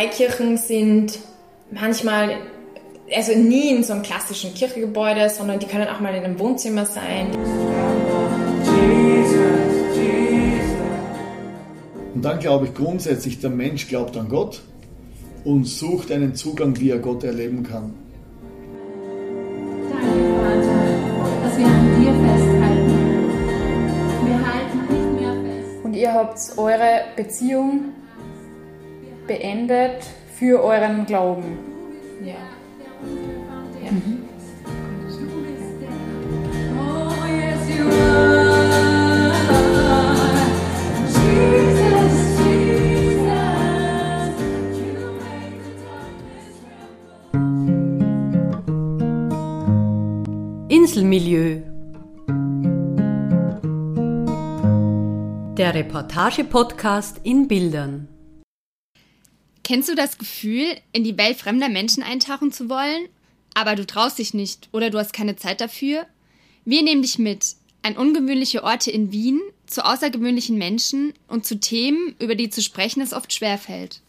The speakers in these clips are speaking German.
Freikirchen sind manchmal, also nie in so einem klassischen Kirchengebäude, sondern die können auch mal in einem Wohnzimmer sein. Und dann glaube ich grundsätzlich, der Mensch glaubt an Gott und sucht einen Zugang, wie er Gott erleben kann. Danke, Vater, dass wir an dir festhalten. Wir halten nicht mehr fest. Und ihr habt eure Beziehung beendet für euren Glauben. Ja. Darkness tremble. Inselmilieu. Der Reportage-Podcast in Bildern. Kennst du das Gefühl, in die Welt fremder Menschen eintauchen zu wollen, aber du traust dich nicht oder du hast keine Zeit dafür? Wir nehmen dich mit an ungewöhnliche Orte in Wien, zu außergewöhnlichen Menschen und zu Themen, über die zu sprechen es oft schwerfällt.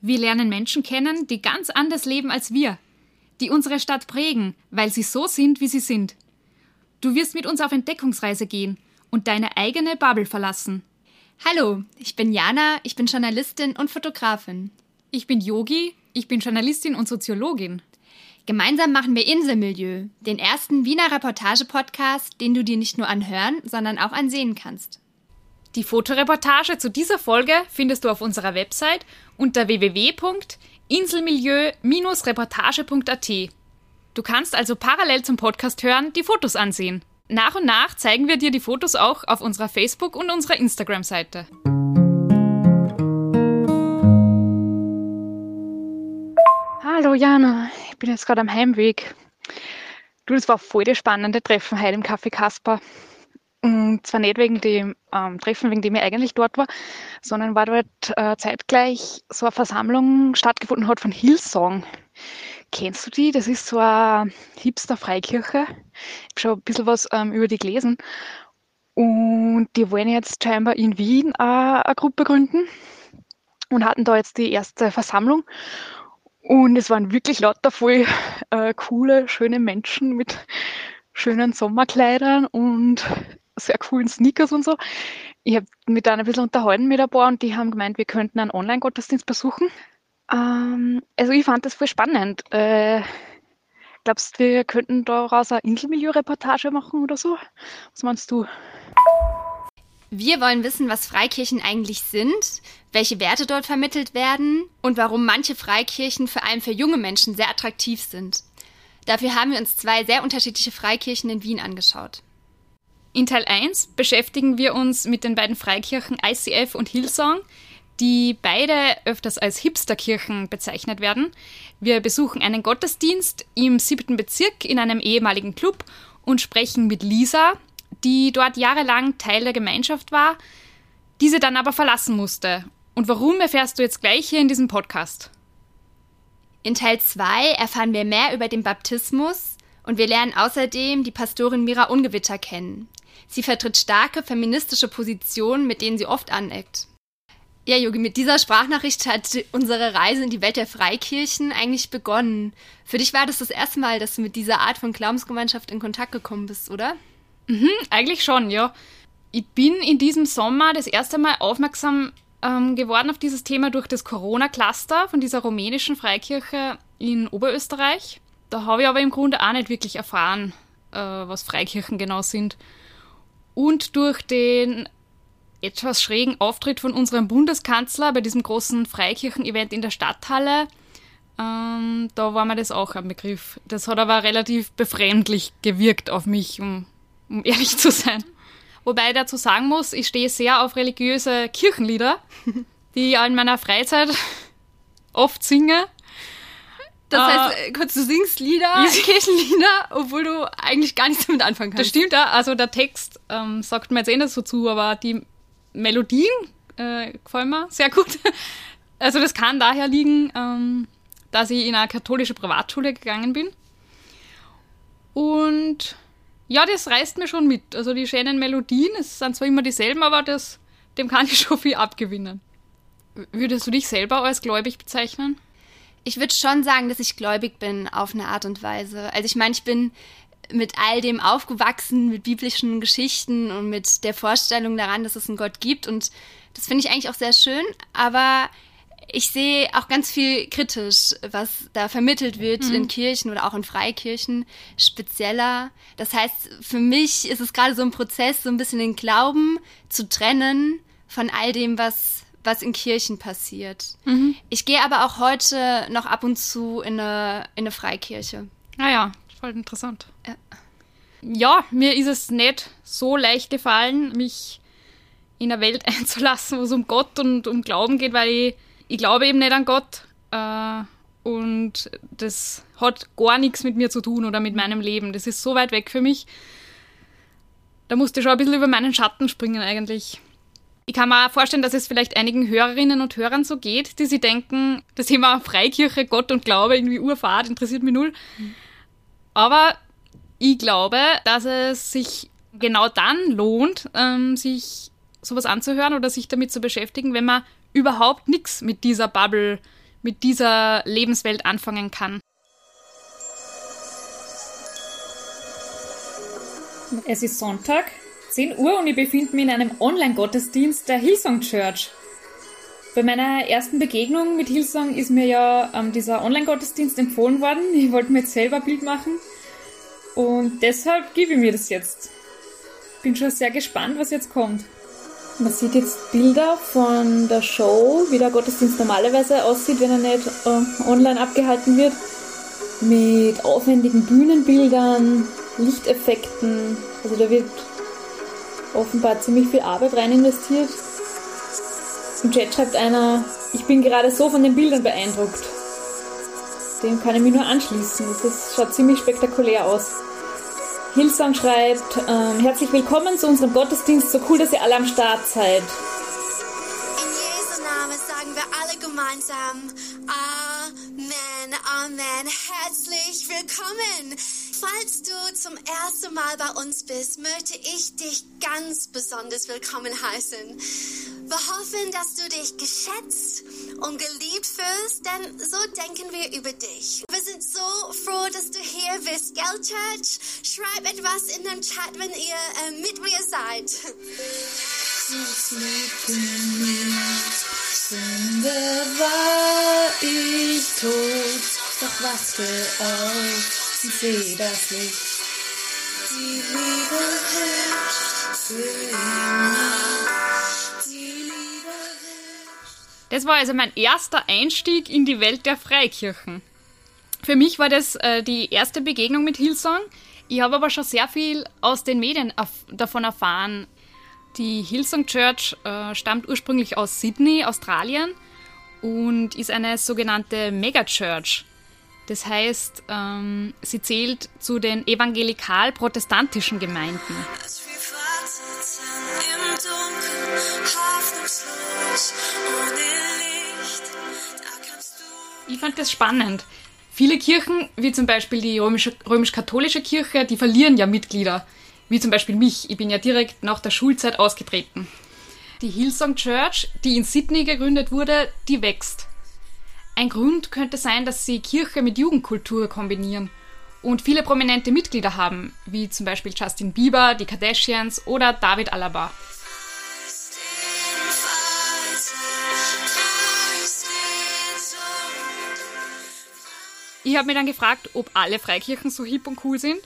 Wir lernen Menschen kennen, die ganz anders leben als wir, die unsere Stadt prägen, weil sie so sind, wie sie sind. Du wirst mit uns auf Entdeckungsreise gehen und deine eigene Bubble verlassen. Hallo, ich bin Jana, ich bin Journalistin und Fotografin. Ich bin Yogi, ich bin Journalistin und Soziologin. Gemeinsam machen wir Inselmilieu, den ersten Wiener Reportage-Podcast, den du dir nicht nur anhören, sondern auch ansehen kannst. Die Fotoreportage zu dieser Folge findest du auf unserer Website unter www.inselmilieu-reportage.at. Du kannst also parallel zum Podcast hören die Fotos ansehen. Nach und nach zeigen wir dir die Fotos auch auf unserer Facebook- und unserer Instagram-Seite. Hallo Jana, ich bin jetzt gerade am Heimweg. Du, das war voll das spannende Treffen heute im Café Kasper. Und zwar nicht wegen dem ähm, Treffen, wegen dem ich eigentlich dort war, sondern weil dort äh, zeitgleich so eine Versammlung stattgefunden hat von Hillsong. Kennst du die? Das ist so eine Hipster-Freikirche. Ich habe schon ein bisschen was ähm, über die gelesen. Und die wollen jetzt scheinbar in Wien äh, eine Gruppe gründen und hatten da jetzt die erste Versammlung. Und es waren wirklich lauter voll äh, coole, schöne Menschen mit schönen Sommerkleidern und sehr coolen Sneakers und so. Ich habe mit denen ein bisschen unterhalten mit ein paar und die haben gemeint, wir könnten einen Online-Gottesdienst besuchen. Ähm, also ich fand das voll spannend. Äh, glaubst du, wir könnten daraus eine Inselmilieu-Reportage machen oder so? Was meinst du? Wir wollen wissen, was Freikirchen eigentlich sind, welche Werte dort vermittelt werden und warum manche Freikirchen vor allem für junge Menschen sehr attraktiv sind. Dafür haben wir uns zwei sehr unterschiedliche Freikirchen in Wien angeschaut. In Teil 1 beschäftigen wir uns mit den beiden Freikirchen ICF und Hillsong, die beide öfters als Hipsterkirchen bezeichnet werden. Wir besuchen einen Gottesdienst im siebten Bezirk in einem ehemaligen Club und sprechen mit Lisa, die dort jahrelang Teil der Gemeinschaft war, diese dann aber verlassen musste. Und warum erfährst du jetzt gleich hier in diesem Podcast? In Teil 2 erfahren wir mehr über den Baptismus und wir lernen außerdem die Pastorin Mira Ungewitter kennen. Sie vertritt starke feministische Positionen, mit denen sie oft aneckt. Ja, Yogi, mit dieser Sprachnachricht hat unsere Reise in die Welt der Freikirchen eigentlich begonnen. Für dich war das das erste Mal, dass du mit dieser Art von Glaubensgemeinschaft in Kontakt gekommen bist, oder? Mhm, eigentlich schon, ja. Ich bin in diesem Sommer das erste Mal aufmerksam ähm, geworden auf dieses Thema durch das Corona-Cluster von dieser rumänischen Freikirche in Oberösterreich. Da habe ich aber im Grunde auch nicht wirklich erfahren, äh, was Freikirchen genau sind. Und durch den etwas schrägen Auftritt von unserem Bundeskanzler bei diesem großen Freikirchen-Event in der Stadthalle, ähm, da war mir das auch ein Begriff. Das hat aber relativ befremdlich gewirkt auf mich, um, um ehrlich zu sein. Wobei ich dazu sagen muss, ich stehe sehr auf religiöse Kirchenlieder, die ich in meiner Freizeit oft singe. Das Äh, heißt, äh, kurz, du singst Lieder, Kirchenlieder, obwohl du eigentlich gar nichts damit anfangen Das kannst. stimmt, ja. Also der Text ähm, sagt mir jetzt eh nicht so zu, aber die Melodien äh, gefallen mir sehr gut. Also das kann daher liegen, ähm, dass ich in eine katholische Privatschule gegangen bin. Und ja, das reißt mir schon mit. Also die schönen Melodien, es sind zwar immer dieselben, aber das, dem kann ich schon viel abgewinnen. Würdest du dich selber als gläubig bezeichnen? Ich würde schon sagen, dass ich gläubig bin auf eine Art und Weise. Also ich meine, ich bin mit all dem aufgewachsen, mit biblischen Geschichten und mit der Vorstellung daran, dass es einen Gott gibt. Und das finde ich eigentlich auch sehr schön. Aber ich sehe auch ganz viel kritisch, was da vermittelt wird mhm. in Kirchen oder auch in Freikirchen, spezieller. Das heißt, für mich ist es gerade so ein Prozess, so ein bisschen den Glauben zu trennen von all dem, was was in Kirchen passiert. Mhm. Ich gehe aber auch heute noch ab und zu in eine, in eine Freikirche. Naja, ah voll interessant. Ja. ja, mir ist es nicht so leicht gefallen, mich in eine Welt einzulassen, wo es um Gott und um Glauben geht, weil ich, ich glaube eben nicht an Gott. Äh, und das hat gar nichts mit mir zu tun oder mit meinem Leben. Das ist so weit weg für mich. Da musste ich schon ein bisschen über meinen Schatten springen eigentlich. Ich kann mir auch vorstellen, dass es vielleicht einigen Hörerinnen und Hörern so geht, die sich denken, das Thema Freikirche, Gott und Glaube, irgendwie Urfahrt, interessiert mich null. Aber ich glaube, dass es sich genau dann lohnt, ähm, sich sowas anzuhören oder sich damit zu beschäftigen, wenn man überhaupt nichts mit dieser Bubble, mit dieser Lebenswelt anfangen kann. Es ist Sonntag, 10 Uhr und ich befinde mich in einem Online-Gottesdienst der Hillsong Church. Bei meiner ersten Begegnung mit Hillsong ist mir ja ähm, dieser Online-Gottesdienst empfohlen worden. Ich wollte mir jetzt selber ein Bild machen und deshalb gebe ich mir das jetzt. Bin schon sehr gespannt, was jetzt kommt. Man sieht jetzt Bilder von der Show, wie der Gottesdienst normalerweise aussieht, wenn er nicht äh, online abgehalten wird. Mit aufwendigen Bühnenbildern, Lichteffekten. Also da wird offenbar ziemlich viel Arbeit rein investiert. Im Chat schreibt einer, ich bin gerade so von den Bildern beeindruckt. Dem kann ich mich nur anschließen. Das ist, schaut ziemlich spektakulär aus. Hillsong schreibt, ähm, herzlich willkommen zu unserem Gottesdienst. So cool, dass ihr alle am Start seid. In Jesu Namen sagen wir alle gemeinsam Amen, Amen. Herzlich willkommen. Falls du zum ersten Mal bei uns bist, möchte ich dich ganz besonders willkommen heißen. Wir hoffen, dass du dich geschätzt und geliebt fühlst, denn so denken wir über dich. Wir sind so froh, dass du hier bist, gell, Church? Schreib etwas in den Chat, wenn ihr äh, mit mir seid. Sünde war ich tot, doch wachte auf und seh das Licht. Die Liebe herrscht für immer. Das war also mein erster Einstieg in die Welt der Freikirchen. Für mich war das äh, die erste Begegnung mit Hillsong. Ich habe aber schon sehr viel aus den Medien davon erfahren. Die Hillsong Church äh, stammt ursprünglich aus Sydney, Australien und ist eine sogenannte Megachurch. Das heißt, ähm, sie zählt zu den evangelikal-protestantischen Gemeinden. Ich fand das spannend. Viele Kirchen, wie zum Beispiel die römisch-katholische Kirche, die verlieren ja Mitglieder. Wie zum Beispiel mich. Ich bin ja direkt nach der Schulzeit ausgetreten. Die Hillsong Church, die in Sydney gegründet wurde, die wächst. Ein Grund könnte sein, dass sie Kirche mit Jugendkultur kombinieren und viele prominente Mitglieder haben, wie zum Beispiel Justin Bieber, die Kardashians oder David Alaba. Ich habe mir dann gefragt, ob alle Freikirchen so hip und cool sind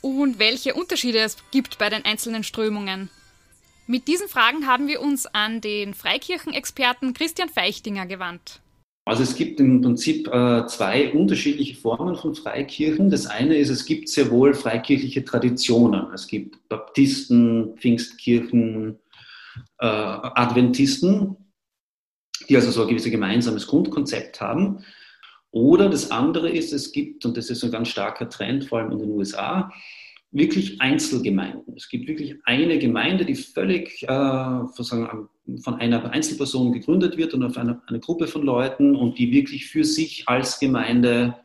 und welche Unterschiede es gibt bei den einzelnen Strömungen. Mit diesen Fragen haben wir uns an den Freikirchenexperten Christian Feichtinger gewandt. Also es gibt im Prinzip äh, zwei unterschiedliche Formen von Freikirchen. Das eine ist, es gibt sehr wohl freikirchliche Traditionen. Es gibt Baptisten, Pfingstkirchen, äh, Adventisten, die also so ein gewisses gemeinsames Grundkonzept haben. Oder das andere ist, es gibt, und das ist ein ganz starker Trend, vor allem in den USA, wirklich Einzelgemeinden. Es gibt wirklich eine Gemeinde, die völlig äh, von einer Einzelperson gegründet wird und auf eine, eine Gruppe von Leuten und die wirklich für sich als Gemeinde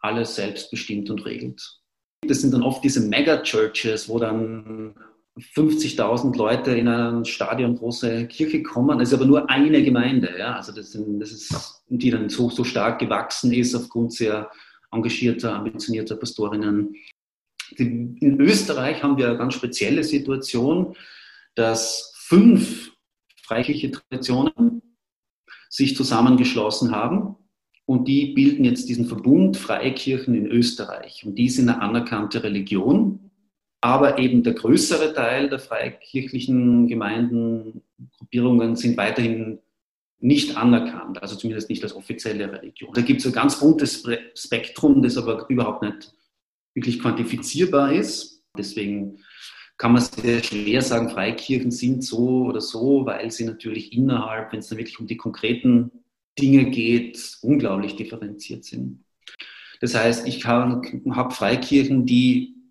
alles selbst bestimmt und regelt. Das sind dann oft diese Mega-Churches, wo dann 50.000 Leute in eine stadiongroße Kirche kommen. Es ist aber nur eine Gemeinde, ja. Also das, sind, das ist, die dann so, so stark gewachsen ist aufgrund sehr engagierter, ambitionierter Pastorinnen. In Österreich haben wir eine ganz spezielle Situation, dass fünf freikirchliche Traditionen sich zusammengeschlossen haben und die bilden jetzt diesen Verbund Freikirchen in Österreich. Und die sind eine anerkannte Religion, aber eben der größere Teil der freikirchlichen Gemeinden, Gruppierungen sind weiterhin nicht anerkannt, also zumindest nicht als offizielle Religion. Da gibt es ein ganz buntes Spektrum, das aber überhaupt nicht wirklich quantifizierbar ist. Deswegen kann man sehr schwer sagen, Freikirchen sind so oder so, weil sie natürlich innerhalb, wenn es dann wirklich um die konkreten Dinge geht, unglaublich differenziert sind. Das heißt, ich habe Freikirchen, die,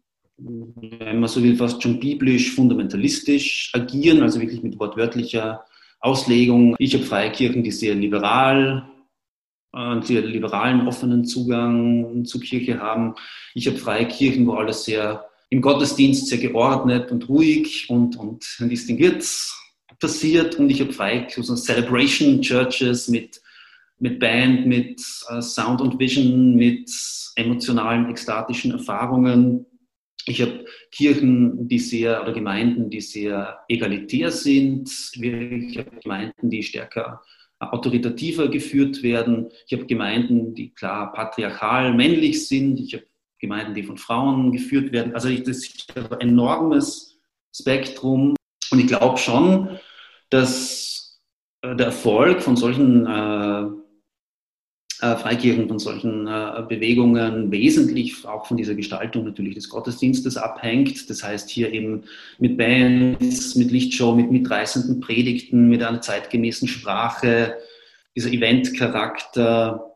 wenn man so will, fast schon biblisch, fundamentalistisch agieren, also wirklich mit wortwörtlicher Auslegung. Ich habe Freikirchen, die sehr liberal, einen sehr liberalen, offenen Zugang zur Kirche haben. Ich habe Freikirchen, wo alles sehr im Gottesdienst sehr geordnet und ruhig und, und distinguiert passiert. Und ich habe Freikirchen, so Celebration Churches mit mit Band, mit äh, Sound und Vision, mit emotionalen, ekstatischen Erfahrungen. Ich habe Kirchen, die sehr, oder Gemeinden, die sehr egalitär sind. Ich habe Gemeinden, die stärker autoritativer geführt werden. Ich habe Gemeinden, die klar patriarchal männlich sind. Ich habe Gemeinden, die von Frauen geführt werden. Also ich, das ist ein enormes Spektrum. Und ich glaube schon, dass äh, der Erfolg von solchen äh, äh, Freikirchen von solchen äh, Bewegungen wesentlich auch von dieser Gestaltung natürlich des Gottesdienstes abhängt. Das heißt hier eben mit Bands, mit Lichtshow, mit mitreißenden Predigten, mit einer zeitgemäßen Sprache, dieser Eventcharakter,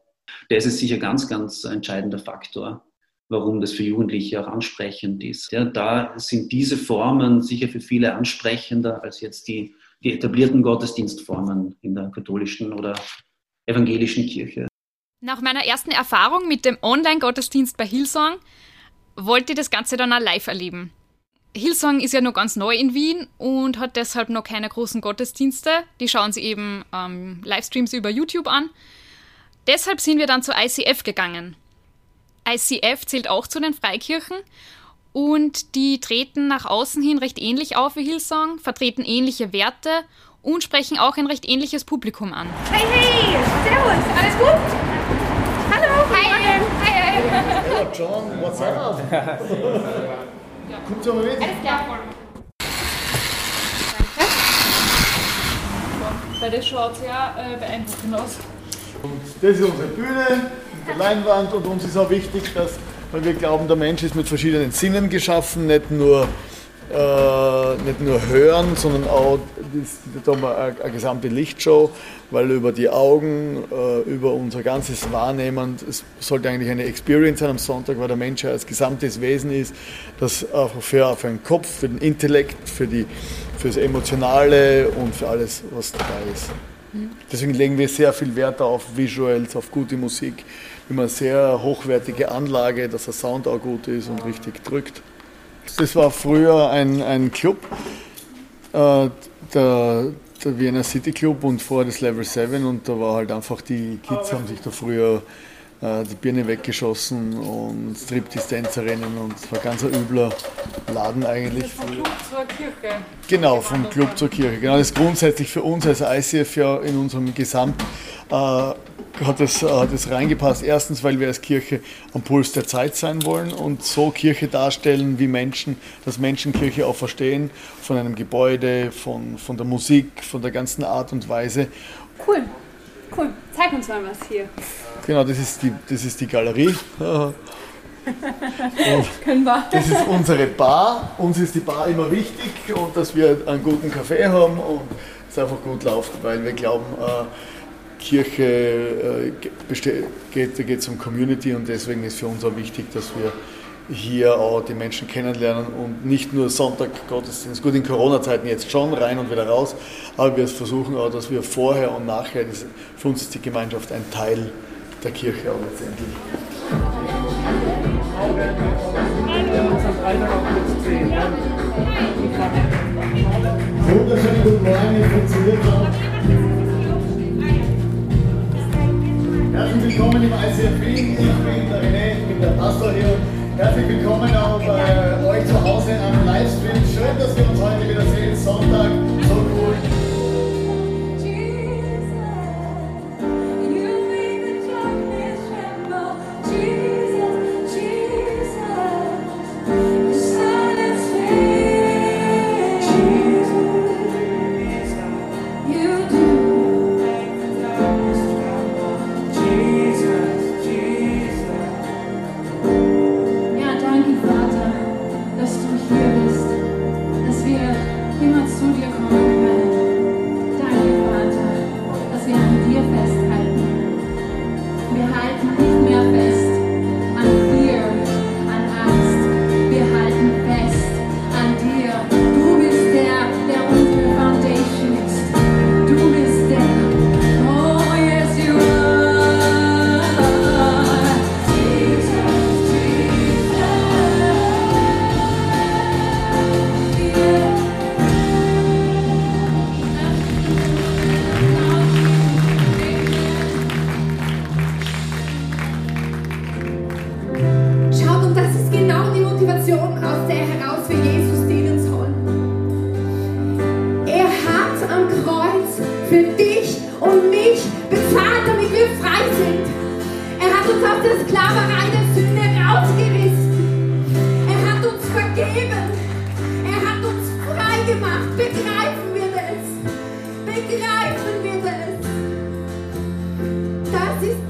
der ist sicher ganz, ganz entscheidender Faktor warum das für Jugendliche auch ansprechend ist. Ja, da sind diese Formen sicher für viele ansprechender als jetzt die, die etablierten Gottesdienstformen in der katholischen oder evangelischen Kirche. Nach meiner ersten Erfahrung mit dem Online-Gottesdienst bei Hillsong wollte ich das Ganze dann auch live erleben. Hillsong ist ja noch ganz neu in Wien und hat deshalb noch keine großen Gottesdienste. Die schauen sie eben ähm, Livestreams über YouTube an. Deshalb sind wir dann zu ICF gegangen. ICF zählt auch zu den Freikirchen und die treten nach außen hin recht ähnlich auf wie Hillsong, vertreten ähnliche Werte und sprechen auch ein recht ähnliches Publikum an. Hey, hey, servus, alles gut? Hi. Hi. Hallo John, what's up? Kommt mal mit. Alles klar. Weil das schaut sehr äh, beeindruckend aus. Und das ist unsere Bühne, die Leinwand und uns ist auch wichtig, dass, weil wir glauben, der Mensch ist mit verschiedenen Sinnen geschaffen, nicht nur äh, nicht nur hören, sondern auch da haben wir eine, eine gesamte Lichtshow, weil über die Augen, äh, über unser ganzes Wahrnehmen, es sollte eigentlich eine Experience sein am Sonntag, weil der Mensch ja als gesamtes Visen ist, das einfach für, für den Kopf, für den Intellekt, für, die, für das Emotionale und für alles, was dabei ist. Mhm. Deswegen legen wir sehr viel Wert auf Visuals, auf gute Musik, immer eine sehr hochwertige Anlage, dass der Sound auch gut ist und richtig drückt. Das war früher ein, ein Club, äh, der, der Vienna City Club und vorher das Level 7 und da war halt einfach, die Kids haben sich da früher äh, die Birne weggeschossen und Striptease-Tänzerinnen und es war ganz ein übler Laden eigentlich. Vom Club zur Kirche. Genau, vom Club zur Kirche. Genau, das ist grundsätzlich für uns als ICF ja in unserem Gesamt äh, hat es, hat es reingepasst. Erstens, weil wir als Kirche am Puls der Zeit sein wollen und so Kirche darstellen, wie Menschen, dass Menschen Kirche auch verstehen, von einem Gebäude, von, von der Musik, von der ganzen Art und Weise. Cool, cool. Zeig uns mal was hier. Genau, das ist die, das ist die Galerie. Können wir. Das ist unsere Bar. Uns ist die Bar immer wichtig und dass wir einen guten Kaffee haben und es einfach gut läuft, weil wir glauben, äh, Kirche äh, geht, es um Community und deswegen ist für uns auch wichtig, dass wir hier auch die Menschen kennenlernen und nicht nur Sonntag Gottesdienst, gut in Corona-Zeiten jetzt schon rein und wieder raus, aber wir versuchen auch, dass wir vorher und nachher, für uns ist die Gemeinschaft ein Teil der Kirche auch letztendlich. Wunderschönen guten Morgen, funktioniert schon. Herzlich willkommen im ICF Wien. Ich bin der René, ich bin der Pastor hier. Herzlich willkommen auch bei euch zu Hause am Livestream. Schön, dass wir uns heute wieder sehen. Sonntag,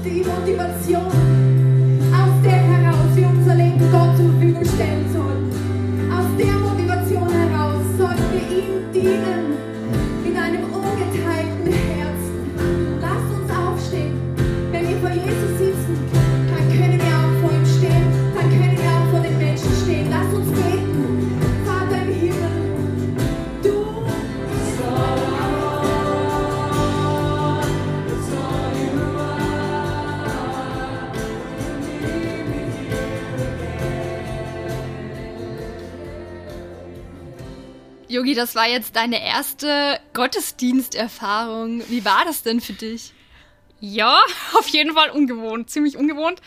Das ist das war jetzt deine erste Gottesdiensterfahrung. Wie war das denn für dich? Ja, auf jeden Fall ungewohnt, ziemlich ungewohnt.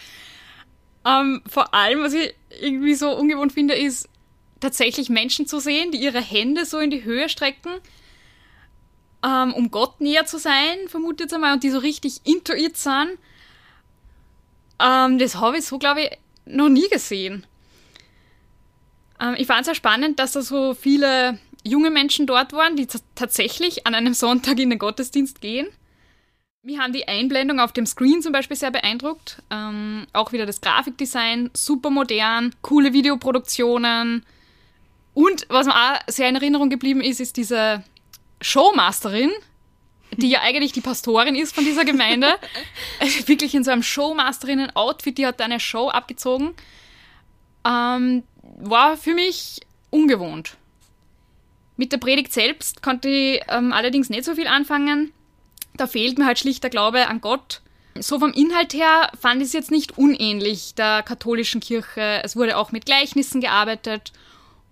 Ähm, vor allem, was ich irgendwie so ungewohnt finde, ist tatsächlich Menschen zu sehen, die ihre Hände so in die Höhe strecken, ähm, um Gott näher zu sein, vermute ich jetzt einmal, und die so richtig intuit sind. Ähm, das habe ich so, glaube ich, noch nie gesehen. Ähm, ich fand es sehr spannend, dass da so viele junge Menschen dort waren, die tatsächlich an einem Sonntag in den Gottesdienst gehen. Mir haben die Einblendung auf dem Screen zum Beispiel sehr beeindruckt. Ähm, auch wieder das Grafikdesign, super modern, coole Videoproduktionen. Und was mir auch sehr in Erinnerung geblieben ist, ist diese Showmasterin, die ja eigentlich die Pastorin ist von dieser Gemeinde. Also Wirklich in so einem Showmasterinnen-Outfit, die hat eine Show abgezogen. Ähm, war für mich ungewohnt. Mit der Predigt selbst konnte ich ähm, allerdings nicht so viel anfangen. Da fehlt mir halt schlicht der Glaube an Gott. So vom Inhalt her fand ich es jetzt nicht unähnlich der katholischen Kirche. Es wurde auch mit Gleichnissen gearbeitet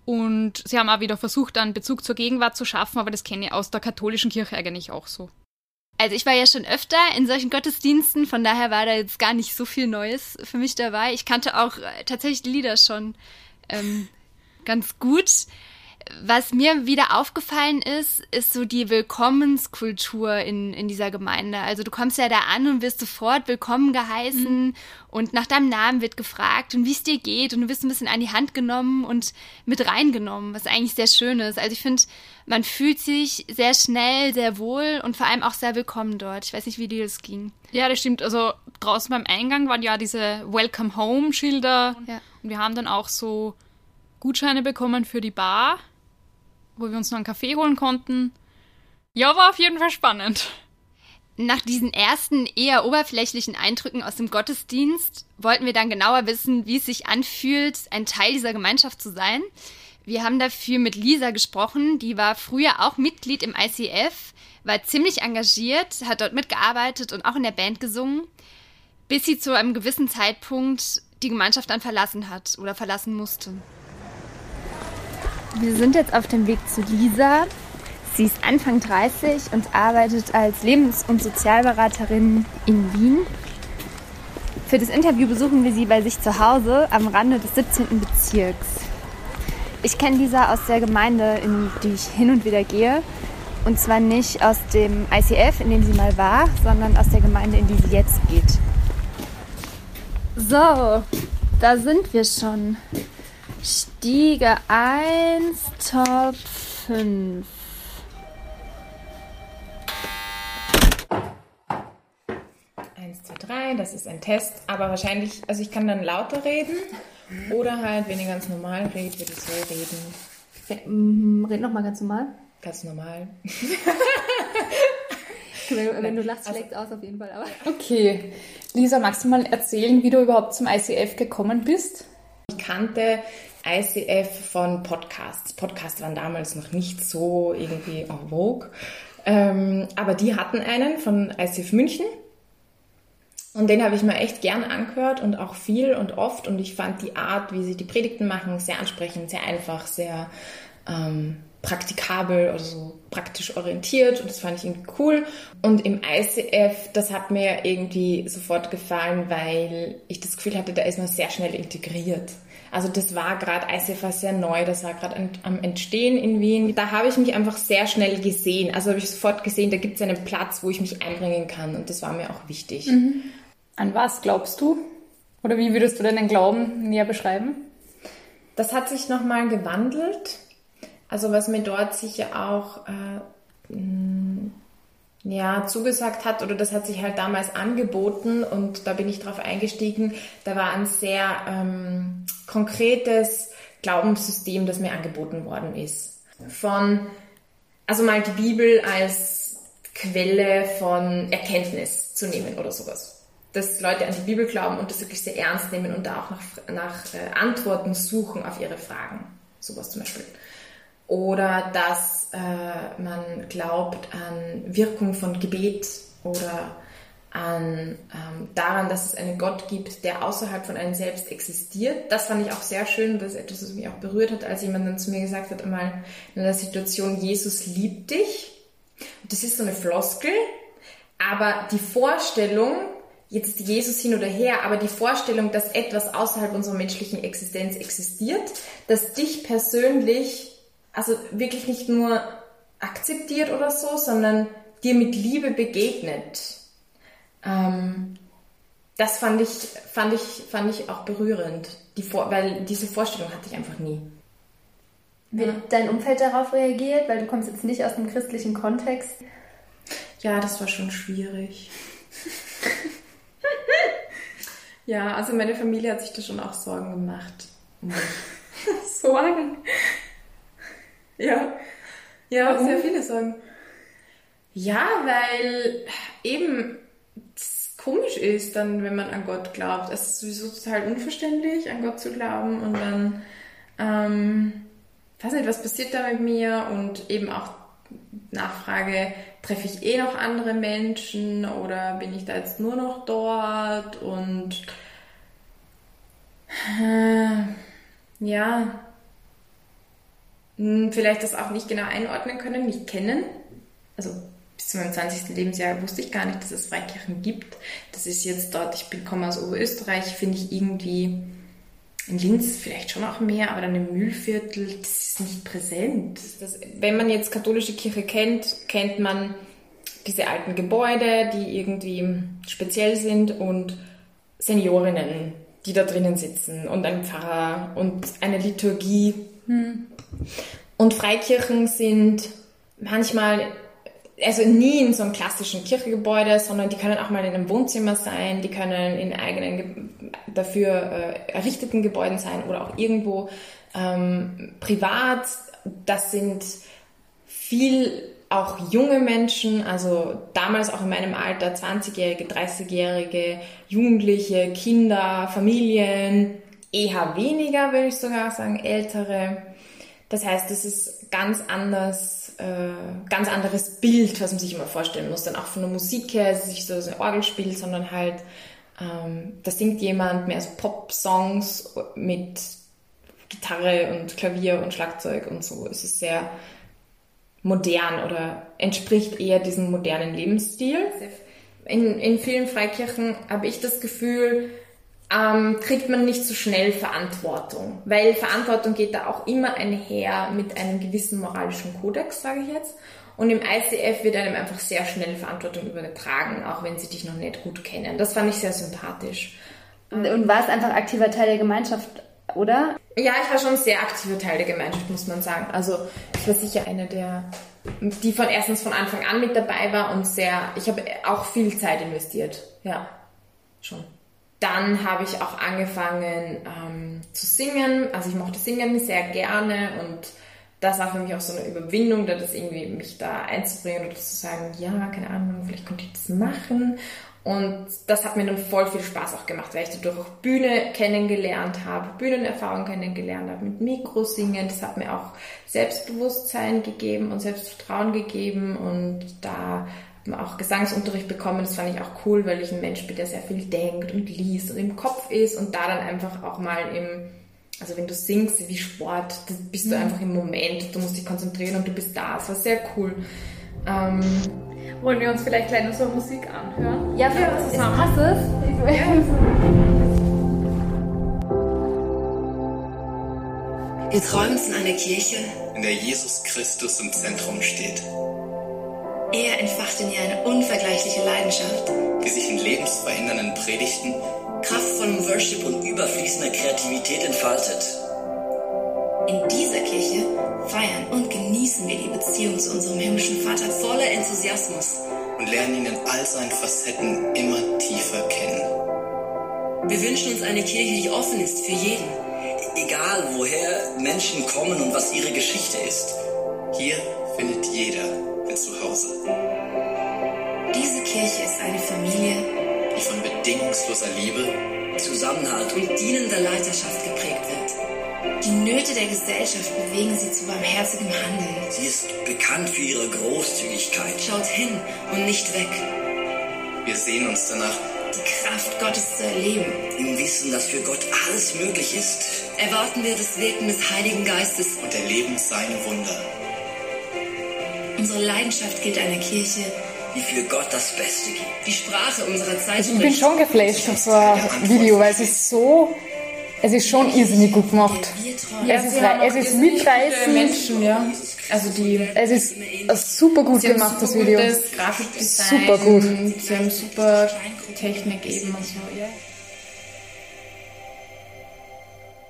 und sie haben auch wieder versucht, einen Bezug zur Gegenwart zu schaffen, aber das kenne ich aus der katholischen Kirche eigentlich auch so. Also ich war ja schon öfter in solchen Gottesdiensten, von daher war da jetzt gar nicht so viel Neues für mich dabei. Ich kannte auch äh, tatsächlich Lieder schon ähm, ganz gut. Was mir wieder aufgefallen ist, ist so die Willkommenskultur in, in dieser Gemeinde. Also du kommst ja da an und wirst sofort willkommen geheißen und nach deinem Namen wird gefragt und wie es dir geht und du wirst ein bisschen an die Hand genommen und mit reingenommen, was eigentlich sehr schön ist. Also ich finde, man fühlt sich sehr schnell, sehr wohl und vor allem auch sehr willkommen dort. Ich weiß nicht, wie dir das ging. Ja, das stimmt. Also draußen beim Eingang waren ja diese Welcome Home Schilder Ja. und wir haben dann auch so Gutscheine bekommen für die Bar, wo wir uns noch einen Kaffee holen konnten. Ja, war auf jeden Fall spannend. Nach diesen ersten eher oberflächlichen Eindrücken aus dem Gottesdienst wollten wir dann genauer wissen, wie es sich anfühlt, ein Teil dieser Gemeinschaft zu sein. Wir haben dafür mit Lisa gesprochen, die war früher auch Mitglied im ICF, war ziemlich engagiert, hat dort mitgearbeitet und auch in der Band gesungen, bis sie zu einem gewissen Zeitpunkt die Gemeinschaft dann verlassen hat oder verlassen musste. Wir sind jetzt auf dem Weg zu Lisa. Sie ist Anfang 30 und arbeitet als Lebens- und Sozialberaterin in Wien. Für das Interview besuchen wir sie bei sich zu Hause am Rande des 17. Bezirks. Ich kenne Lisa aus der Gemeinde, in die ich hin und wieder gehe. Und zwar nicht aus dem ICF, in dem sie mal war, sondern aus der Gemeinde, in die sie jetzt geht. So, da sind wir schon. Stiege 1, Top 5. Eins, zwei, drei, das ist ein Test, aber wahrscheinlich, also ich kann dann lauter reden oder halt, wenn ich ganz normal rede, würde ich so reden. Red nochmal ganz normal. Ganz normal. Wenn, wenn du lachst, schlägt aus auf jeden Fall. Aber. Okay. Lisa, magst du mal erzählen, wie du überhaupt zum ICF gekommen bist? Ich kannte ICF von Podcasts. Podcasts waren damals noch nicht so irgendwie en vogue. Ähm, aber die hatten einen von ICF München. Und den habe ich mir echt gern angehört und auch viel und oft. Und ich fand die Art, wie sie die Predigten machen, sehr ansprechend, sehr einfach, sehr ähm, praktikabel oder so praktisch orientiert. Und das fand ich irgendwie cool. Und im ICF, das hat mir irgendwie sofort gefallen, weil ich das Gefühl hatte, da ist man sehr schnell integriert. Also das war gerade, ICF war sehr neu, das war gerade am Entstehen in Wien. Da habe ich mich einfach sehr schnell gesehen. Also habe ich sofort gesehen, da gibt es einen Platz, wo ich mich einbringen kann. Und das war mir auch wichtig. Mhm. An was glaubst du? Oder wie würdest du deinen Glauben näher beschreiben? Das hat sich nochmal gewandelt. Also was mir dort sicher auch äh, ja, zugesagt hat, oder das hat sich halt damals angeboten und da bin ich drauf eingestiegen, da war ein sehr ähm, konkretes Glaubenssystem, das mir angeboten worden ist. Von, also mal die Bibel als Quelle von Erkenntnis zu nehmen oder sowas dass Leute an die Bibel glauben und das wirklich sehr ernst nehmen und da auch nach, nach äh, Antworten suchen auf ihre Fragen. Sowas zum Beispiel. Oder dass äh, man glaubt an Wirkung von Gebet oder an ähm, daran, dass es einen Gott gibt, der außerhalb von einem selbst existiert. Das fand ich auch sehr schön. Das ist etwas, was mich auch berührt hat, als jemand dann zu mir gesagt hat, einmal in einer Situation, Jesus liebt dich. Das ist so eine Floskel, aber die Vorstellung, jetzt Jesus hin oder her, aber die Vorstellung, dass etwas außerhalb unserer menschlichen Existenz existiert, das dich persönlich, also wirklich nicht nur akzeptiert oder so, sondern dir mit Liebe begegnet. Ähm, das fand ich, fand ich, fand ich auch berührend, die Vor weil diese Vorstellung hatte ich einfach nie. Wie hat dein Umfeld darauf reagiert? Weil du kommst jetzt nicht aus einem christlichen Kontext. Ja, das war schon schwierig. Ja, also meine Familie hat sich da schon auch Sorgen gemacht. Sorgen? Ja. Ja, Warum? sehr viele Sorgen. Ja, weil eben es komisch ist, dann, wenn man an Gott glaubt. Es ist sowieso total unverständlich, an Gott zu glauben und dann, ähm, weiß nicht, was passiert da mit mir und eben auch Nachfrage, treffe ich eh noch andere Menschen oder bin ich da jetzt nur noch dort und äh, ja, vielleicht das auch nicht genau einordnen können, nicht kennen. Also bis zu meinem 20. Lebensjahr wusste ich gar nicht, dass es Freikirchen gibt. Das ist jetzt dort, ich bin, komme aus Oberösterreich, finde ich irgendwie in Linz vielleicht schon auch mehr, aber dann im Mühlviertel, das ist nicht präsent. Das, wenn man jetzt katholische Kirche kennt, kennt man diese alten Gebäude, die irgendwie speziell sind und Seniorinnen, die da drinnen sitzen und ein Pfarrer und eine Liturgie. Und Freikirchen sind manchmal, also nie in so einem klassischen Kirchengebäude, sondern die können auch mal in einem Wohnzimmer sein, die können in eigenen ge- dafür äh, errichteten Gebäuden sein oder auch irgendwo ähm, privat. Das sind viel auch junge Menschen, also damals auch in meinem Alter, 20-Jährige, 30-Jährige, Jugendliche, Kinder, Familien, eher weniger, würde ich sogar sagen, ältere. Das heißt, es ist ganz anders, äh, ganz anderes Bild, was man sich immer vorstellen muss. Dann auch von der Musik her, es ist nicht so, ein Orgel spielt, sondern halt, ähm, da singt jemand mehr so Pop-Songs mit Gitarre und Klavier und Schlagzeug und so. Es ist sehr modern oder entspricht eher diesem modernen Lebensstil. In, in vielen Freikirchen habe ich das Gefühl, ähm, kriegt man nicht so schnell Verantwortung, weil Verantwortung geht da auch immer einher mit einem gewissen moralischen Kodex, sage ich jetzt. Und im ICF wird einem einfach sehr schnell Verantwortung übertragen, auch wenn sie dich noch nicht gut kennen. Das fand ich sehr sympathisch. Und, und warst einfach aktiver Teil der Gemeinschaft, oder? Ja, ich war schon sehr aktiver Teil der Gemeinschaft, muss man sagen. Also ich war sicher eine der, die von erstens von Anfang an mit dabei war und sehr, ich habe auch viel Zeit investiert. Ja, schon. Dann habe ich auch angefangen ähm, zu singen. Also ich mochte singen sehr gerne und das war für mich auch so eine Überwindung, da das irgendwie mich da einzubringen oder zu sagen, ja, keine Ahnung, vielleicht könnte ich das machen. Und das hat mir dann voll viel Spaß auch gemacht, weil ich dadurch auch Bühne kennengelernt habe, Bühnenerfahrung kennengelernt habe, mit Mikro singen. Das hat mir auch Selbstbewusstsein gegeben und Selbstvertrauen gegeben und da auch Gesangsunterricht bekommen. Das fand ich auch cool, weil ich ein Mensch bin, der sehr viel denkt und liest und im Kopf ist und da dann einfach auch mal im also wenn du singst wie Sport, bist du mhm. einfach im Moment, du musst dich konzentrieren und du bist da. Es war sehr cool. Ähm, Wollen wir uns vielleicht gleich noch so Musik anhören? Ja, für ja, zusammen. Passt es? Ja. Wir träumen von einer Kirche, in der Jesus Christus im Zentrum steht. Er entfacht in ihr eine unvergleichliche Leidenschaft, die sich in lebensverhindernden Predigten kraftvollem Worship und überfließender Kreativität entfaltet. In dieser Kirche feiern und genießen wir die Beziehung zu unserem himmlischen Vater voller Enthusiasmus und lernen ihn in all seinen Facetten immer tiefer kennen. Wir wünschen uns eine Kirche, die offen ist für jeden, egal woher Menschen kommen und was ihre Geschichte ist. Hier findet jeder ein Zuhause. Diese Kirche ist eine Familie, die von bedingungsloser Liebe, Zusammenhalt und dienender Leiterschaft geprägt wird. Die Nöte der Gesellschaft bewegen sie zu barmherzigem Handeln. Sie ist bekannt für ihre Großzügigkeit. Schaut hin und nicht weg. Wir sehen uns danach, die Kraft Gottes zu erleben. Im Wissen, dass für Gott alles möglich ist. Erwarten wir das Wirken des Heiligen Geistes und erleben seine Wunder. Unsere Leidenschaft gilt einer Kirche, die für Gott das Beste gibt. Die Sprache unserer Zeit. Also ich bin schon geflasht von so einem Video, weil es ist so, es ist schon irrsinnig gut gemacht. Ja, es ist, es ist mitreißend. Menschen, ja. Also die, es ist super gut gemacht, das Video. Grafikdesign, super gut. Sie haben super Technik eben und so, ja.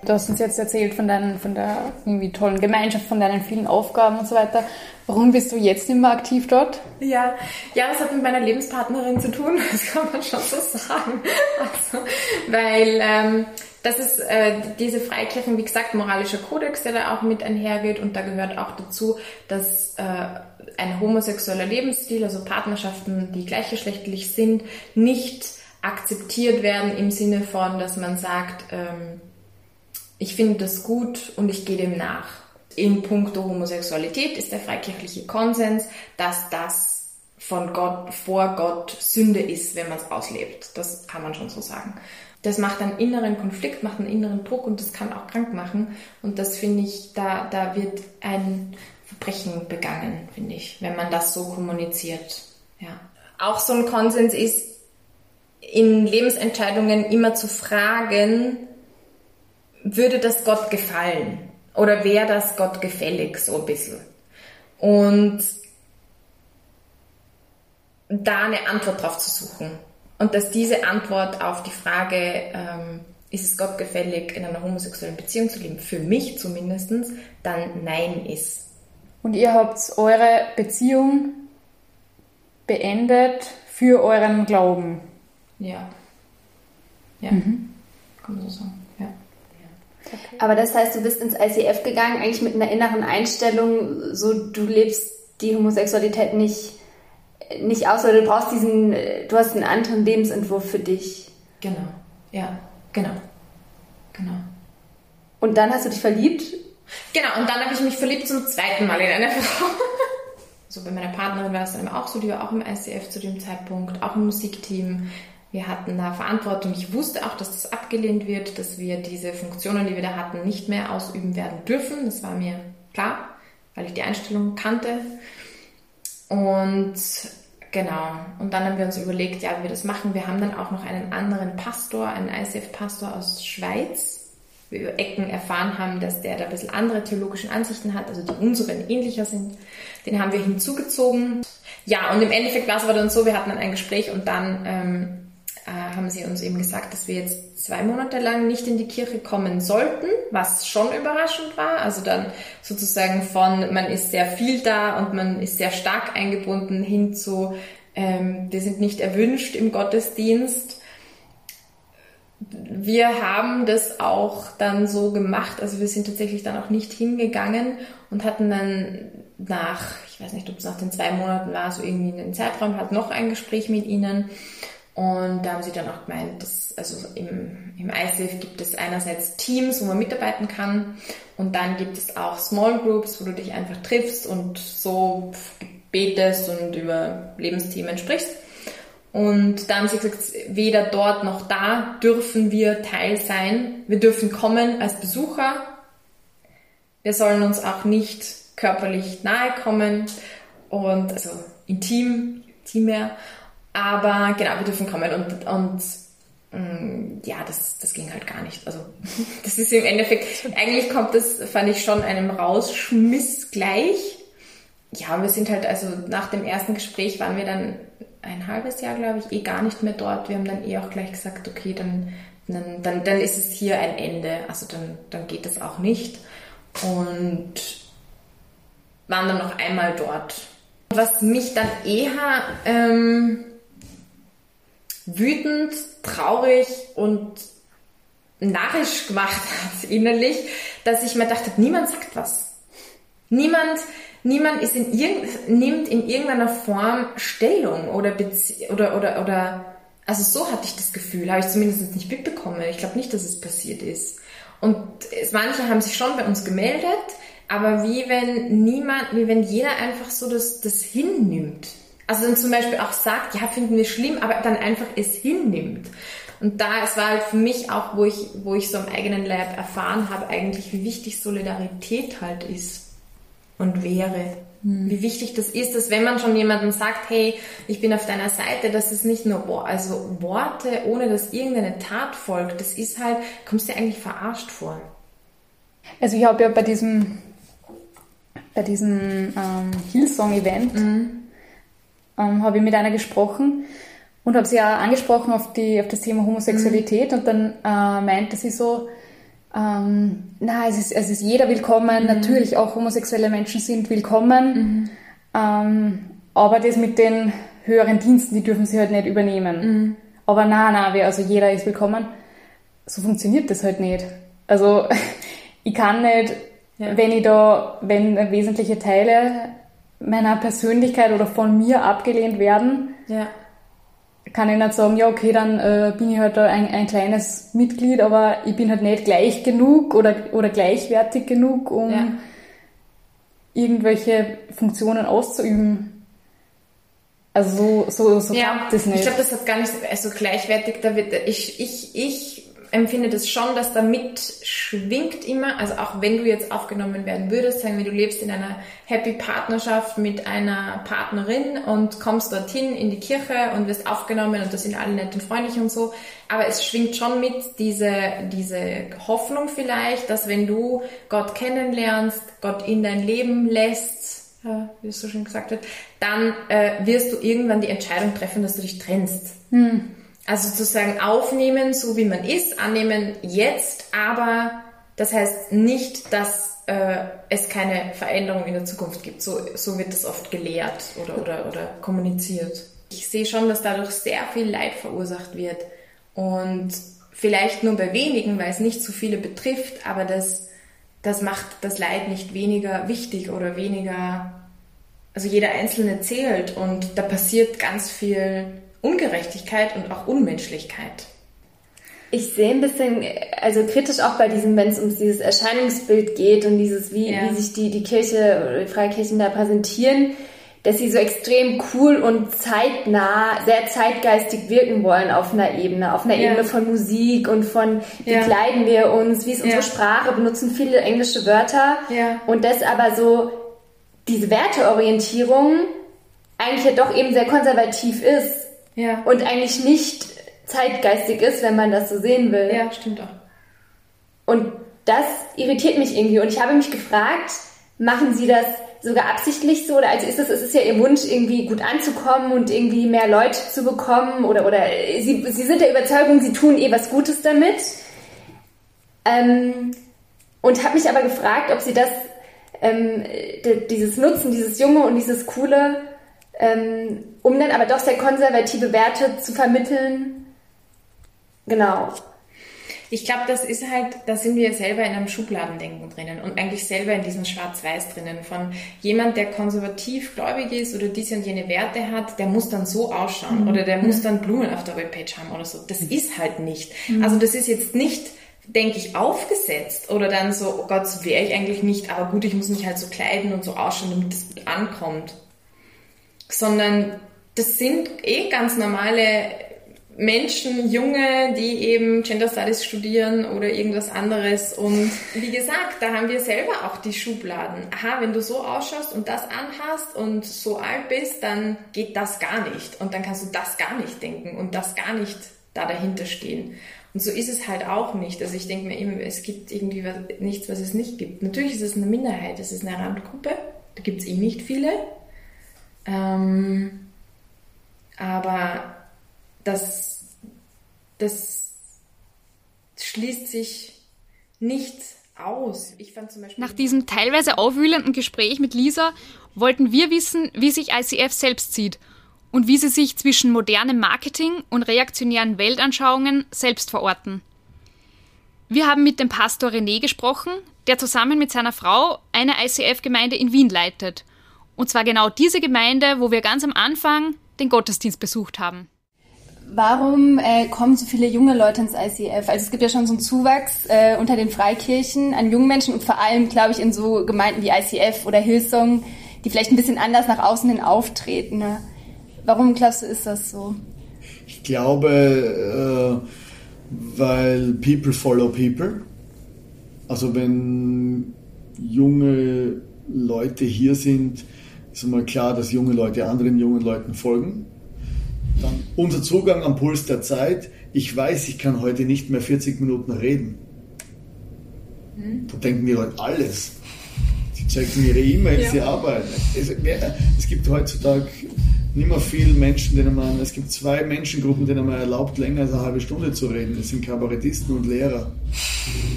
Du hast uns jetzt erzählt von, deinen, von der irgendwie tollen Gemeinschaft, von deinen vielen Aufgaben und so weiter. Warum bist du jetzt immer aktiv dort? Ja, ja, das hat mit meiner Lebenspartnerin zu tun, das kann man schon so sagen. Also, weil ähm, das ist äh, diese Freikirchen, wie gesagt, moralischer Kodex, der da auch mit einhergeht und da gehört auch dazu, dass äh, ein homosexueller Lebensstil, also Partnerschaften, die gleichgeschlechtlich sind, nicht akzeptiert werden im Sinne von, dass man sagt, ähm, ich finde das gut und ich gehe dem nach. In puncto Homosexualität ist der freikirchliche Konsens, dass das von Gott, vor Gott Sünde ist, wenn man es auslebt. Das kann man schon so sagen. Das macht einen inneren Konflikt, macht einen inneren Druck und das kann auch krank machen. Und das finde ich, da, da wird ein Verbrechen begangen, finde ich, wenn man das so kommuniziert. Ja. Auch so ein Konsens ist, in Lebensentscheidungen immer zu fragen, würde das Gott gefallen? Oder wäre das Gott gefällig, so ein bisschen? Und da eine Antwort drauf zu suchen. Und dass diese Antwort auf die Frage, ähm, ist es Gott gefällig, in einer homosexuellen Beziehung zu leben, für mich zumindest, dann Nein ist. Und ihr habt eure Beziehung beendet für euren Glauben. Ja. Ja, mhm. kann man so sagen. Aber das heißt, du bist ins ICF gegangen, eigentlich mit einer inneren Einstellung, so du lebst die Homosexualität nicht, nicht aus, oder du brauchst diesen, du hast einen anderen Lebensentwurf für dich. Genau, ja, genau, genau. Und dann hast du dich verliebt? Genau, und dann habe ich mich verliebt zum zweiten Mal in eine Frau. so bei meiner Partnerin war es dann auch so, die war auch im ICF zu dem Zeitpunkt, auch im Musikteam. Wir hatten da Verantwortung. Ich wusste auch, dass das abgelehnt wird, dass wir diese Funktionen, die wir da hatten, nicht mehr ausüben werden dürfen. Das war mir klar. weil ich die Einstellung kannte. Und genau, und dann haben wir uns überlegt, ja, wie wir das machen. Wir haben dann auch noch einen anderen Pastor, einen ICF-Pastor aus Schweiz. Wir über Ecken erfahren haben, dass der da ein bisschen andere theologische Ansichten hat, also die unseren ähnlicher sind. Den haben wir hinzugezogen. Ja, und im Endeffekt war es aber dann so, wir hatten dann ein Gespräch und dann ähm, äh, haben sie uns eben gesagt, dass wir jetzt zwei Monate lang nicht in die Kirche kommen sollten, was schon überraschend war. Also dann sozusagen von, man ist sehr viel da und man ist sehr stark eingebunden hin zu, ähm, wir sind nicht erwünscht im Gottesdienst. Wir haben das auch dann so gemacht, also wir sind tatsächlich dann auch nicht hingegangen und hatten dann nach, ich weiß nicht, ob es nach den zwei Monaten war, so irgendwie in den Zeitraum, hat noch ein Gespräch mit ihnen und da haben sie dann auch gemeint, dass also im, im ISAF gibt es einerseits Teams, wo man mitarbeiten kann und dann gibt es auch Small Groups, wo du dich einfach triffst und so betest und über Lebensthemen sprichst. Und da haben sie gesagt, weder dort noch da dürfen wir Teil sein. Wir dürfen kommen als Besucher. Wir sollen uns auch nicht körperlich nahe kommen und also intim, intimer. Aber genau, wir dürfen kommen und, und mm, ja, das, das ging halt gar nicht. Also das ist im Endeffekt, eigentlich kommt das, fand ich schon einem Rausschmiss gleich. Ja, wir sind halt, also nach dem ersten Gespräch waren wir dann ein halbes Jahr, glaube ich, eh gar nicht mehr dort. Wir haben dann eh auch gleich gesagt, okay, dann, dann, dann, dann ist es hier ein Ende. Also dann, dann geht das auch nicht. Und waren dann noch einmal dort. Was mich dann eher ähm, wütend, traurig und narrisch gemacht hat innerlich, dass ich mir dachte, niemand sagt was. Niemand, niemand ist in nimmt in irgendeiner Form Stellung oder, oder, oder, oder, also so hatte ich das Gefühl, habe ich zumindest nicht mitbekommen. Ich glaube nicht, dass es passiert ist. Und es, manche haben sich schon bei uns gemeldet, aber wie wenn niemand, wie wenn jeder einfach so das, das hinnimmt. Also dann zum Beispiel auch sagt, ja, finden wir schlimm, aber dann einfach es hinnimmt. Und da, es war halt für mich auch, wo ich, wo ich so am eigenen Leib erfahren habe, eigentlich, wie wichtig Solidarität halt ist und wäre. Hm. Wie wichtig das ist, dass wenn man schon jemandem sagt, hey, ich bin auf deiner Seite, dass es nicht nur also Worte, ohne dass irgendeine Tat folgt, das ist halt, kommst du dir eigentlich verarscht vor. Also ich habe ja bei diesem, bei diesem ähm, Hillsong-Event, mhm ähm, habe ich mit einer gesprochen und habe sie auch angesprochen auf, die, auf das Thema Homosexualität mhm. und dann äh, meinte sie so, ähm, na, es ist, es ist jeder willkommen, mhm. natürlich auch homosexuelle Menschen sind willkommen, mhm. ähm, aber das mit den höheren Diensten, die dürfen sie halt nicht übernehmen. Mhm. Aber na, na, also jeder ist willkommen. So funktioniert das halt nicht. Also ich kann nicht, ja. wenn ich da, wenn wesentliche Teile meiner Persönlichkeit oder von mir abgelehnt werden, ja. kann ich nicht sagen, ja, okay, dann äh, bin ich halt ein, ein kleines Mitglied, aber ich bin halt nicht gleich genug oder, oder gleichwertig genug, um ja. irgendwelche Funktionen auszuüben. Also so, so, so ja, klappt das nicht. Ich glaube, das hat gar nicht, also gleichwertig, da wird, ich, ich, ich empfinde das schon, dass da mitschwingt immer, also auch wenn du jetzt aufgenommen werden würdest, sagen wir, du lebst in einer happy Partnerschaft mit einer Partnerin und kommst dorthin in die Kirche und wirst aufgenommen und das sind alle nett und freundlich und so, aber es schwingt schon mit diese, diese Hoffnung vielleicht, dass wenn du Gott kennenlernst, Gott in dein Leben lässt, ja, wie es so schön gesagt wird, dann äh, wirst du irgendwann die Entscheidung treffen, dass du dich trennst. Hm. Also sozusagen aufnehmen, so wie man ist, annehmen jetzt, aber das heißt nicht, dass äh, es keine Veränderung in der Zukunft gibt. So, so wird das oft gelehrt oder, oder, oder kommuniziert. Ich sehe schon, dass dadurch sehr viel Leid verursacht wird und vielleicht nur bei wenigen, weil es nicht so viele betrifft, aber das, das macht das Leid nicht weniger wichtig oder weniger, also jeder Einzelne zählt und da passiert ganz viel Ungerechtigkeit und auch Unmenschlichkeit. Ich sehe ein bisschen, also kritisch auch bei diesem, wenn es um dieses Erscheinungsbild geht und dieses, wie, ja. wie sich die, die Kirche oder die Freikirchen da präsentieren, dass sie so extrem cool und zeitnah, sehr zeitgeistig wirken wollen auf einer Ebene, auf einer ja. Ebene von Musik und von, wie ja. kleiden wir uns, wie ist unsere Sprache, benutzen viele englische Wörter und das aber so diese Werteorientierung eigentlich ja doch eben sehr konservativ ist. Ja. Und eigentlich nicht zeitgeistig ist, wenn man das so sehen will. Ja, stimmt auch. Und das irritiert mich irgendwie. Und ich habe mich gefragt, machen Sie das sogar absichtlich so? Oder also ist es, es ist ja Ihr Wunsch, irgendwie gut anzukommen und irgendwie mehr Leute zu bekommen? Oder, oder Sie, Sie sind der Überzeugung, Sie tun eh was Gutes damit? Ähm, und habe mich aber gefragt, ob Sie das, ähm, dieses Nutzen, dieses Junge und dieses Coole, ähm, um dann aber doch sehr konservative Werte zu vermitteln. Genau. Ich glaube, das ist halt, da sind wir selber in einem Schubladendenken drinnen und eigentlich selber in diesem Schwarz-Weiß drinnen. Von jemand, der konservativ gläubig ist oder diese und jene Werte hat, der muss dann so ausschauen mhm. oder der muss dann Blumen auf der Webpage haben oder so. Das mhm. ist halt nicht. Mhm. Also das ist jetzt nicht, denke ich, aufgesetzt oder dann so, oh Gott, so wäre ich eigentlich nicht, aber gut, ich muss mich halt so kleiden und so ausschauen, damit es ankommt. Sondern das sind eh ganz normale Menschen, Junge, die eben Gender Studies studieren oder irgendwas anderes. Und wie gesagt, da haben wir selber auch die Schubladen. Aha, wenn du so ausschaust und das anhast und so alt bist, dann geht das gar nicht. Und dann kannst du das gar nicht denken und das gar nicht da dahinter stehen. Und so ist es halt auch nicht. Also ich denke mir immer, es gibt irgendwie was, nichts, was es nicht gibt. Natürlich ist es eine Minderheit, es ist eine Randgruppe, da gibt es eh nicht viele. Ähm, aber das, das schließt sich nicht aus. Nach diesem teilweise aufwühlenden Gespräch mit Lisa wollten wir wissen, wie sich ICF selbst sieht und wie sie sich zwischen modernem Marketing und reaktionären Weltanschauungen selbst verorten. Wir haben mit dem Pastor René gesprochen, der zusammen mit seiner Frau eine ICF-Gemeinde in Wien leitet. Und zwar genau diese Gemeinde, wo wir ganz am Anfang den Gottesdienst besucht haben. Warum äh, kommen so viele junge Leute ins ICF? Also es gibt ja schon so einen Zuwachs äh, unter den Freikirchen an jungen Menschen und vor allem, glaube ich, in so Gemeinden wie ICF oder Hillsong, die vielleicht ein bisschen anders nach außen hin auftreten. Ne? Warum glaubst du, ist das so? Ich glaube, äh, weil people follow people. Also wenn junge Leute hier sind, ist einmal klar, dass junge Leute anderen jungen Leuten folgen. Dann unser Zugang am Puls der Zeit. Ich weiß, ich kann heute nicht mehr 40 Minuten reden. Hm? Da denken die Leute alles. Sie checken ihre E-Mails, ja. sie arbeiten. Es, es, gibt heutzutage nicht mehr viele Menschen, denen man, es gibt zwei Menschengruppen, denen man erlaubt, länger als eine halbe Stunde zu reden. Das sind Kabarettisten und Lehrer.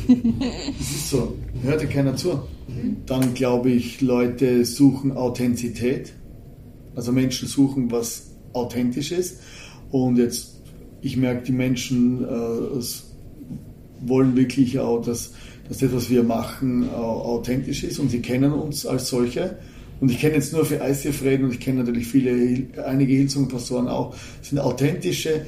Das ist so. Hört ja keiner zu. Dann glaube ich, Leute suchen Authentizität. Also Menschen suchen was Authentisches. Und jetzt, ich merke, die Menschen äh, wollen wirklich auch, dass, dass das, was wir machen, authentisch ist. Und sie kennen uns als solche. Und ich kenne jetzt nur für reden und ich kenne natürlich viele, einige Hillsong-Pastoren auch, sind authentische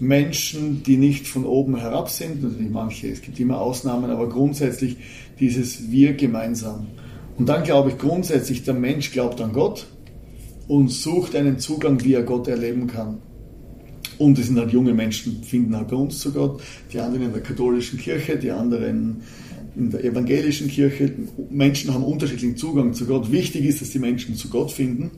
Menschen, die nicht von oben herab sind. Natürlich manche, es gibt immer Ausnahmen, aber grundsätzlich dieses Wir gemeinsam. Und dann glaube ich grundsätzlich, der Mensch glaubt an Gott und sucht einen Zugang, wie er Gott erleben kann. Und es sind halt junge Menschen, finden halt bei uns zu Gott, die anderen in der katholischen Kirche, die anderen in der evangelischen Kirche. Menschen haben unterschiedlichen Zugang zu Gott. Wichtig ist, dass die Menschen zu Gott finden.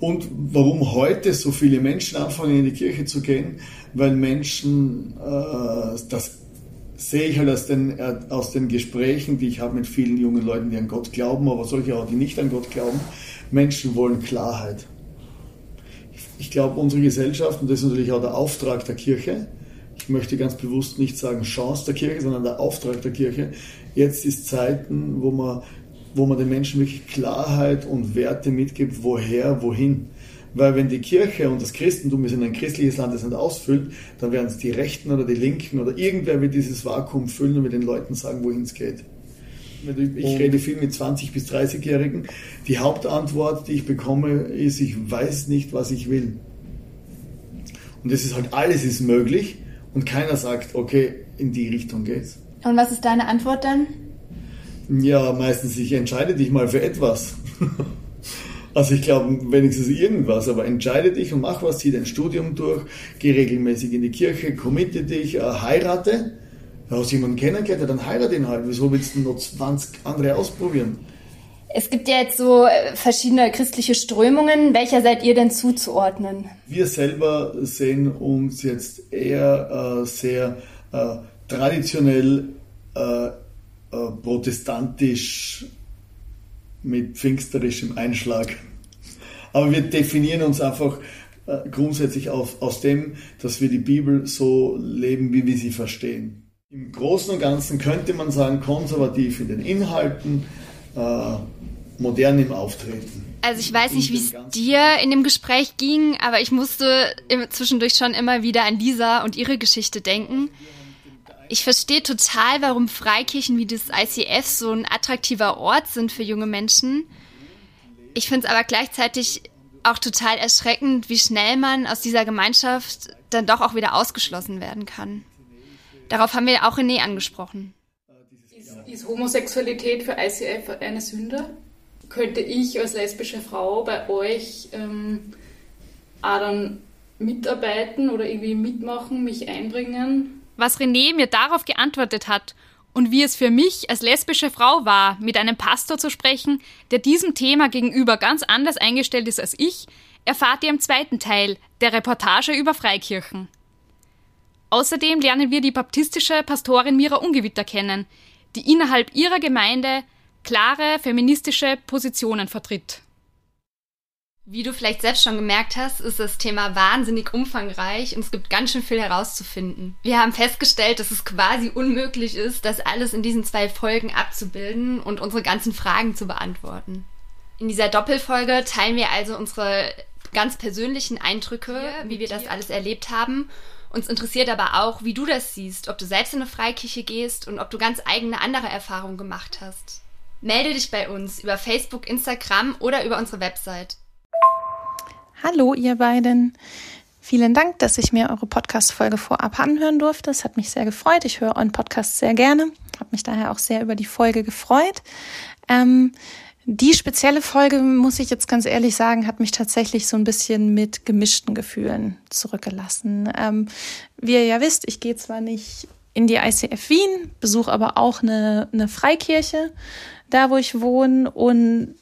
Und warum heute so viele Menschen anfangen, in die Kirche zu gehen? Weil Menschen, äh, das sehe ich halt aus den, aus den Gesprächen, die ich habe mit vielen jungen Leuten, die an Gott glauben, aber solche auch, die nicht an Gott glauben. Menschen wollen Klarheit. Ich glaube, unsere Gesellschaft, und das ist natürlich auch der Auftrag der Kirche, möchte ganz bewusst nicht sagen Chance der Kirche, sondern der Auftrag der Kirche. Jetzt ist Zeiten, wo man, wo man den Menschen wirklich Klarheit und Werte mitgibt, woher, wohin. Weil wenn die Kirche und das Christentum ist in ein christliches Land das nicht ausfüllt, dann werden es die Rechten oder die Linken oder irgendwer wird dieses Vakuum füllen und mit den Leuten sagen, wohin es geht. Ich rede viel mit 20- bis 30-Jährigen. Die Hauptantwort, die ich bekomme, ist, ich weiß nicht, was ich will. Und das ist halt, alles ist möglich und keiner sagt, okay, in die Richtung geht's. Und was ist deine Antwort dann? Ja, meistens, ich entscheide dich mal für etwas. also ich glaube, wenigstens irgendwas, aber entscheide dich und mach was, zieh dein Studium durch, geh regelmäßig in die Kirche, committe dich, äh, heirate. Du hast jemanden kennengelernt, dann heirate ihn halt. Wieso willst du noch 20 andere ausprobieren? Es gibt ja jetzt so äh, verschiedene christliche Strömungen. Welcher seid ihr denn zuzuordnen? Wir selber sehen uns jetzt eher äh, sehr äh, traditionell äh, äh protestantisch mit pfingsterischem Einschlag. Aber wir definieren uns einfach äh, grundsätzlich auf, aus dem, dass wir die Bibel so leben, wie wir sie verstehen. Im Großen und Ganzen könnte man sagen, konservativ in den Inhalten, äh, modern im Auftreten. Also ich weiß nicht, wie es dir in dem Gespräch ging, aber ich musste zwischendurch schon immer wieder an Lisa und ihre Geschichte denken. Ich verstehe total, warum Freikirchen wie das ICF so ein attraktiver Ort sind für junge Menschen. Ich finde es aber gleichzeitig auch total erschreckend, wie schnell man aus dieser Gemeinschaft dann doch auch wieder ausgeschlossen werden kann. Darauf haben wir auch René angesprochen. Ist, ist Homosexualität für ICF eine Sünde? Könnte ich als lesbische Frau bei euch ähm, auch dann mitarbeiten oder irgendwie mitmachen, mich einbringen? Was René mir darauf geantwortet hat und wie es für mich als lesbische Frau war, mit einem Pastor zu sprechen, der diesem Thema gegenüber ganz anders eingestellt ist als ich, erfahrt ihr im zweiten Teil der Reportage über Freikirchen. Außerdem lernen wir die baptistische Pastorin Mira Ungewitter kennen, die innerhalb ihrer Gemeinde klare feministische Positionen vertritt. Wie du vielleicht selbst schon gemerkt hast, ist das Thema wahnsinnig umfangreich und es gibt ganz schön viel herauszufinden. Wir haben festgestellt, dass es quasi unmöglich ist, das alles in diesen zwei Folgen abzubilden und unsere ganzen Fragen zu beantworten. In dieser Doppelfolge teilen wir also unsere ganz persönlichen Eindrücke, ja, wie wir das alles erlebt haben. Uns interessiert aber auch, wie du das siehst, ob du selbst in eine Freikirche gehst und ob du ganz eigene andere Erfahrungen gemacht hast. Melde dich bei uns über Facebook, Instagram oder über unsere Website. Hallo, ihr beiden. Vielen Dank, dass ich mir eure Podcast-Folge vorab anhören durfte. Es hat mich sehr gefreut. Ich höre euren Podcast sehr gerne. Habe mich daher auch sehr über die Folge gefreut. Ähm, die spezielle Folge, muss ich jetzt ganz ehrlich sagen, hat mich tatsächlich so ein bisschen mit gemischten Gefühlen zurückgelassen. Ähm, wie ihr ja wisst, ich gehe zwar nicht in die ICF Wien, besuche aber auch eine, eine Freikirche da wo ich wohne. Und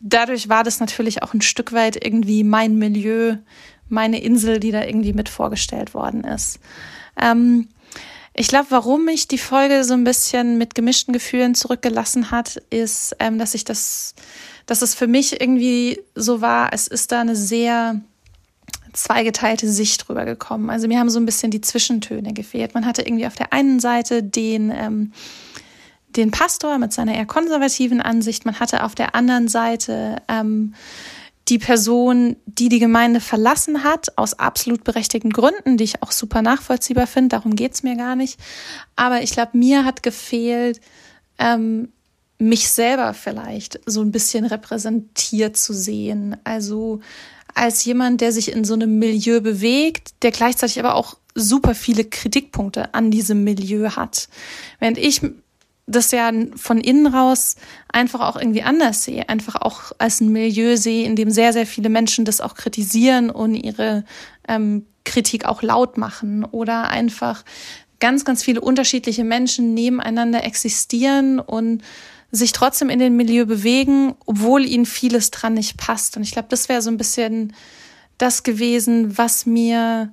dadurch war das natürlich auch ein Stück weit irgendwie mein Milieu, meine Insel, die da irgendwie mit vorgestellt worden ist. Ähm, ich glaube, warum mich die Folge so ein bisschen mit gemischten Gefühlen zurückgelassen hat, ist, ähm, dass ich das, dass es für mich irgendwie so war, es ist da eine sehr zweigeteilte Sicht drüber gekommen. Also mir haben so ein bisschen die Zwischentöne gefehlt. Man hatte irgendwie auf der einen Seite den ähm, den Pastor mit seiner eher konservativen Ansicht, man hatte auf der anderen Seite ähm, die Person, die die Gemeinde verlassen hat, aus absolut berechtigten Gründen, die ich auch super nachvollziehbar finde, darum geht's mir gar nicht. Aber ich glaube, mir hat gefehlt, ähm, mich selber vielleicht so ein bisschen repräsentiert zu sehen. Also als jemand, der sich in so einem Milieu bewegt, der gleichzeitig aber auch super viele Kritikpunkte an diesem Milieu hat. Während ich das ja von innen raus einfach auch irgendwie anders sehe, einfach auch als ein Milieu sehe, in dem sehr, sehr viele Menschen das auch kritisieren und ihre ähm, Kritik auch laut machen oder einfach ganz, ganz viele unterschiedliche Menschen nebeneinander existieren und sich trotzdem in den Milieu bewegen, obwohl ihnen vieles dran nicht passt. Und ich glaube, das wäre so ein bisschen das gewesen, was mir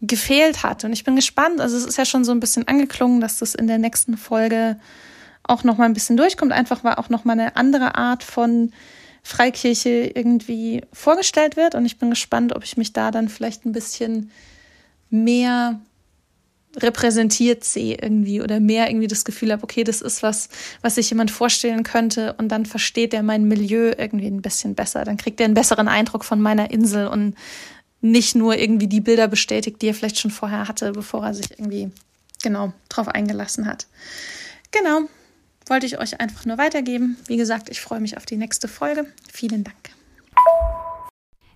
gefehlt hat. Und ich bin gespannt. Also es ist ja schon so ein bisschen angeklungen, dass das in der nächsten Folge auch noch mal ein bisschen durchkommt, einfach weil auch noch mal eine andere Art von Freikirche irgendwie vorgestellt wird und ich bin gespannt, ob ich mich da dann vielleicht ein bisschen mehr repräsentiert sehe irgendwie oder mehr irgendwie das Gefühl habe, okay, das ist was, was sich jemand vorstellen könnte und dann versteht er mein Milieu irgendwie ein bisschen besser. Dann kriegt er einen besseren Eindruck von meiner Insel und nicht nur irgendwie die Bilder bestätigt, die er vielleicht schon vorher hatte, bevor er sich irgendwie genau drauf eingelassen hat. Genau wollte ich euch einfach nur weitergeben. Wie gesagt, ich freue mich auf die nächste Folge. Vielen Dank.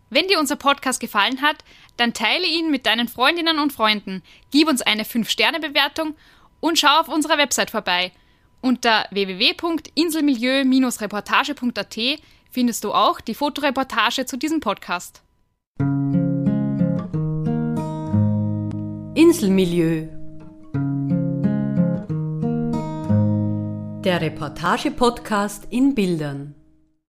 Wenn dir unser Podcast gefallen hat, dann teile ihn mit deinen Freundinnen und Freunden, gib uns eine 5-Sterne-Bewertung und schau auf unserer Website vorbei. Unter www.inselmilieu-reportage.at findest du auch die Fotoreportage zu diesem Podcast. Inselmilieu Der Reportage-Podcast in Bildern.